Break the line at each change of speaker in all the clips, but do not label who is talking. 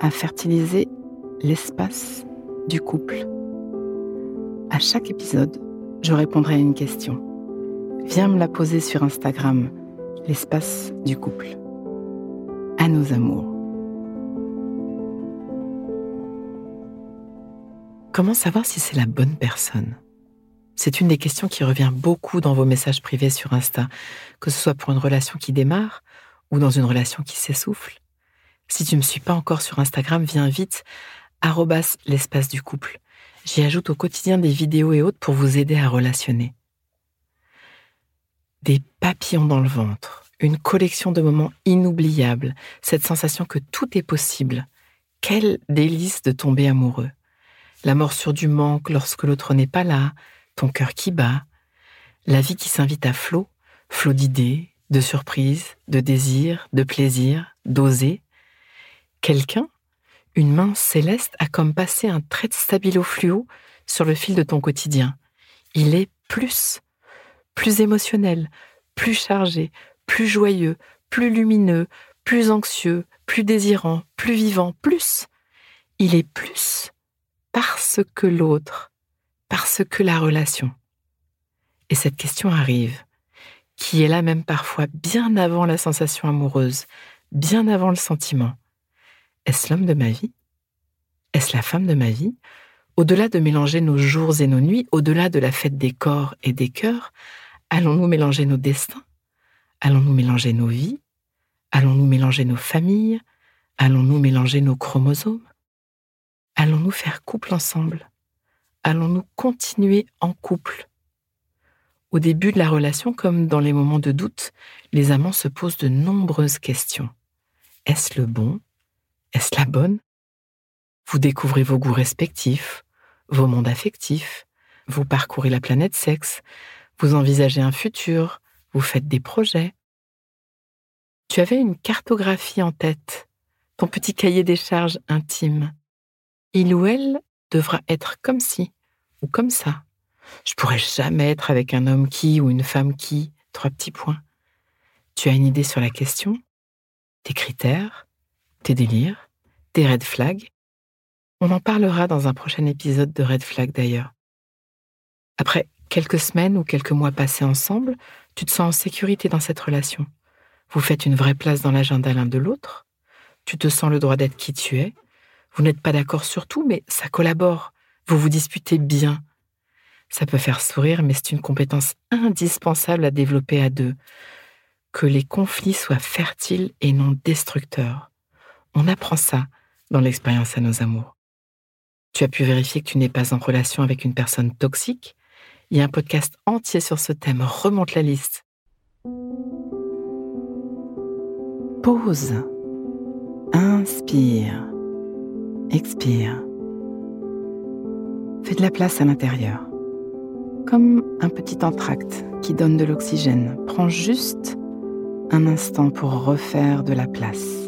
à fertiliser l'espace du couple. À chaque épisode, je répondrai à une question. Viens me la poser sur Instagram, l'espace du couple. À nos amours. Comment savoir si c'est la bonne personne? C'est une des questions qui revient beaucoup dans vos messages privés sur Insta, que ce soit pour une relation qui démarre ou dans une relation qui s'essouffle. Si tu ne me suis pas encore sur Instagram, viens vite, arrobas l'espace du couple. J'y ajoute au quotidien des vidéos et autres pour vous aider à relationner. Des papillons dans le ventre, une collection de moments inoubliables, cette sensation que tout est possible. Quel délice de tomber amoureux. La morsure du manque lorsque l'autre n'est pas là, ton cœur qui bat, la vie qui s'invite à flot, flot d'idées, de surprises, de désirs, de plaisirs, d'oser. Quelqu'un, une main céleste, a comme passé un trait de stabilo fluo sur le fil de ton quotidien. Il est plus, plus émotionnel, plus chargé, plus joyeux, plus lumineux, plus anxieux, plus désirant, plus vivant, plus. Il est plus parce que l'autre, parce que la relation. Et cette question arrive qui est là même parfois bien avant la sensation amoureuse, bien avant le sentiment. Est-ce l'homme de ma vie? Est-ce la femme de ma vie? Au-delà de mélanger nos jours et nos nuits, au-delà de la fête des corps et des cœurs, allons-nous mélanger nos destins? Allons-nous mélanger nos vies? Allons-nous mélanger nos familles? Allons-nous mélanger nos chromosomes? Allons-nous faire couple ensemble? Allons-nous continuer en couple? Au début de la relation, comme dans les moments de doute, les amants se posent de nombreuses questions. Est-ce le bon? Est-ce la bonne? Vous découvrez vos goûts respectifs, vos mondes affectifs, vous parcourez la planète sexe, vous envisagez un futur, vous faites des projets. Tu avais une cartographie en tête, ton petit cahier des charges intime. Il ou elle devra être comme ci ou comme ça. Je pourrais jamais être avec un homme qui ou une femme qui. Trois petits points. Tu as une idée sur la question? Tes critères? Tes délires Tes red flags On en parlera dans un prochain épisode de Red Flag d'ailleurs. Après quelques semaines ou quelques mois passés ensemble, tu te sens en sécurité dans cette relation. Vous faites une vraie place dans l'agenda l'un de l'autre. Tu te sens le droit d'être qui tu es. Vous n'êtes pas d'accord sur tout, mais ça collabore. Vous vous disputez bien. Ça peut faire sourire, mais c'est une compétence indispensable à développer à deux. Que les conflits soient fertiles et non destructeurs. On apprend ça dans l'expérience à nos amours. Tu as pu vérifier que tu n'es pas en relation avec une personne toxique? Il y a un podcast entier sur ce thème. Remonte la liste. Pause. Inspire. Expire. Fais de la place à l'intérieur comme un petit entracte qui donne de l'oxygène. Prends juste un instant pour refaire de la place.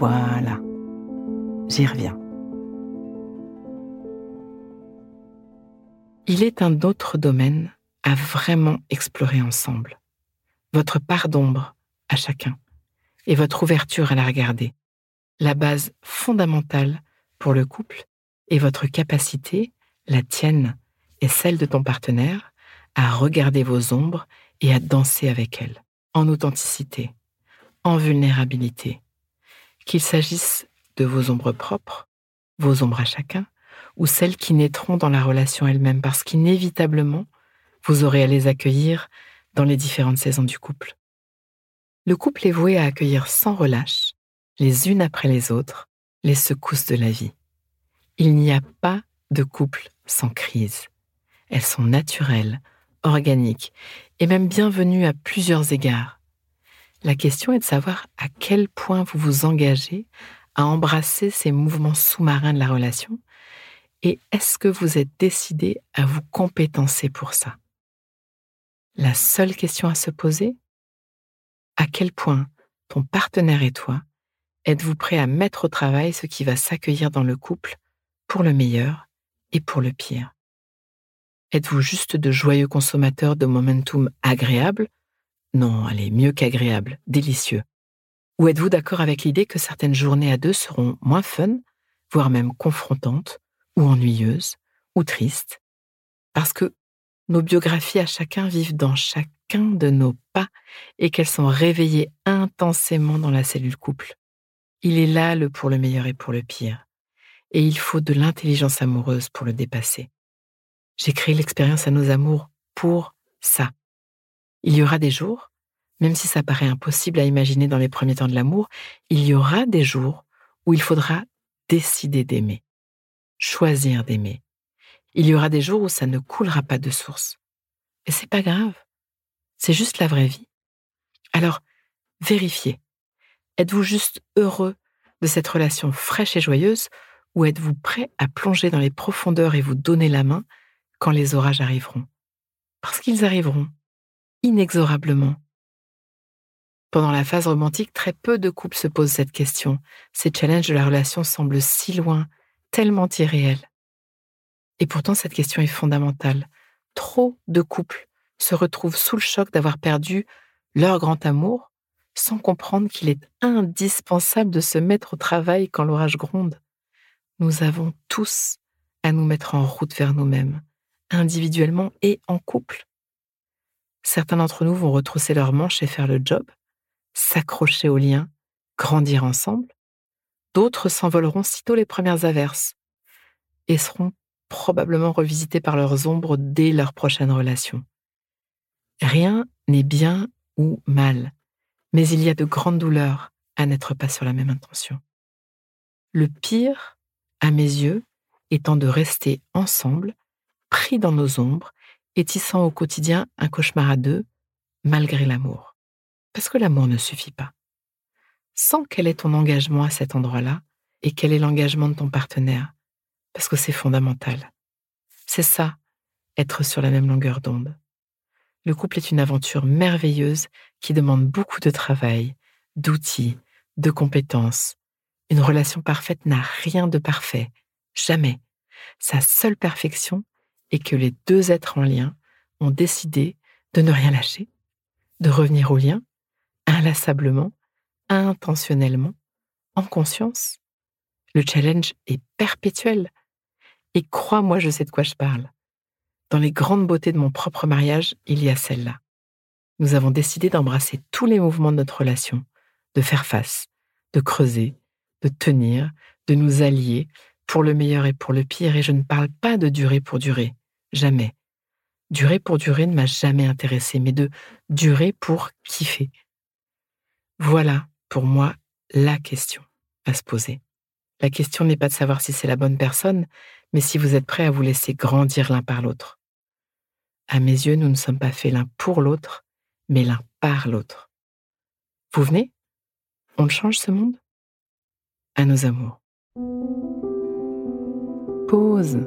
Voilà, j'y reviens. Il est un autre domaine à vraiment explorer ensemble. Votre part d'ombre à chacun et votre ouverture à la regarder. La base fondamentale pour le couple est votre capacité, la tienne, et celle de ton partenaire à regarder vos ombres et à danser avec elles, en authenticité, en vulnérabilité. Qu'il s'agisse de vos ombres propres, vos ombres à chacun, ou celles qui naîtront dans la relation elle-même, parce qu'inévitablement, vous aurez à les accueillir dans les différentes saisons du couple. Le couple est voué à accueillir sans relâche, les unes après les autres, les secousses de la vie. Il n'y a pas de couple sans crise. Elles sont naturelles, organiques et même bienvenues à plusieurs égards. La question est de savoir à quel point vous vous engagez à embrasser ces mouvements sous-marins de la relation et est-ce que vous êtes décidé à vous compétencer pour ça? La seule question à se poser À quel point ton partenaire et toi êtes-vous prêt à mettre au travail ce qui va s'accueillir dans le couple pour le meilleur et pour le pire? Êtes-vous juste de joyeux consommateurs de momentum agréable Non, allez, mieux qu'agréable, délicieux. Ou êtes-vous d'accord avec l'idée que certaines journées à deux seront moins fun, voire même confrontantes, ou ennuyeuses, ou tristes? Parce que nos biographies à chacun vivent dans chacun de nos pas et qu'elles sont réveillées intensément dans la cellule couple. Il est là le pour le meilleur et pour le pire. Et il faut de l'intelligence amoureuse pour le dépasser. J'ai créé l'expérience à nos amours pour ça. Il y aura des jours, même si ça paraît impossible à imaginer dans les premiers temps de l'amour, il y aura des jours où il faudra décider d'aimer, choisir d'aimer. Il y aura des jours où ça ne coulera pas de source. Et c'est pas grave. C'est juste la vraie vie. Alors, vérifiez. Êtes-vous juste heureux de cette relation fraîche et joyeuse ou êtes-vous prêt à plonger dans les profondeurs et vous donner la main quand les orages arriveront? Parce qu'ils arriveront, inexorablement. Pendant la phase romantique, très peu de couples se posent cette question. Ces challenges de la relation semblent si loin, tellement irréels. Et pourtant, cette question est fondamentale. Trop de couples se retrouvent sous le choc d'avoir perdu leur grand amour sans comprendre qu'il est indispensable de se mettre au travail quand l'orage gronde. Nous avons tous à nous mettre en route vers nous-mêmes, individuellement et en couple. Certains d'entre nous vont retrousser leurs manches et faire le job, s'accrocher aux liens, grandir ensemble. D'autres s'envoleront sitôt les premières averses et seront probablement revisités par leurs ombres dès leur prochaine relation. Rien n'est bien ou mal, mais il y a de grandes douleurs à n'être pas sur la même intention. Le pire, à mes yeux, étant de rester ensemble pris dans nos ombres et tissant au quotidien un cauchemar à deux, malgré l'amour. Parce que l'amour ne suffit pas. Sans quel est ton engagement à cet endroit-là et quel est l'engagement de ton partenaire, parce que c'est fondamental. C'est ça, être sur la même longueur d'onde. Le couple est une aventure merveilleuse qui demande beaucoup de travail, d'outils, de compétences. Une relation parfaite n'a rien de parfait, jamais. Sa seule perfection et que les deux êtres en lien ont décidé de ne rien lâcher, de revenir au lien, inlassablement, intentionnellement, en conscience. Le challenge est perpétuel. Et crois-moi, je sais de quoi je parle. Dans les grandes beautés de mon propre mariage, il y a celle-là. Nous avons décidé d'embrasser tous les mouvements de notre relation, de faire face, de creuser, de tenir, de nous allier, pour le meilleur et pour le pire, et je ne parle pas de durer pour durer. Jamais. Durer pour durer ne m'a jamais intéressé, mais de durer pour kiffer. Voilà, pour moi, la question à se poser. La question n'est pas de savoir si c'est la bonne personne, mais si vous êtes prêt à vous laisser grandir l'un par l'autre. À mes yeux, nous ne sommes pas faits l'un pour l'autre, mais l'un par l'autre. Vous venez? On le change ce monde? À nos amours. Pause.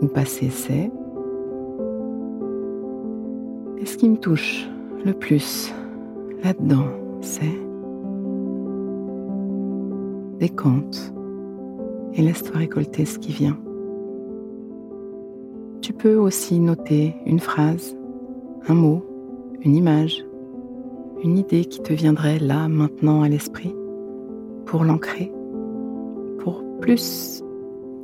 ou passé, c'est Et ce qui me touche le plus là-dedans, c'est des contes et laisse-toi récolter ce qui vient. Tu peux aussi noter une phrase, un mot, une image, une idée qui te viendrait là, maintenant à l'esprit, pour l'ancrer, pour plus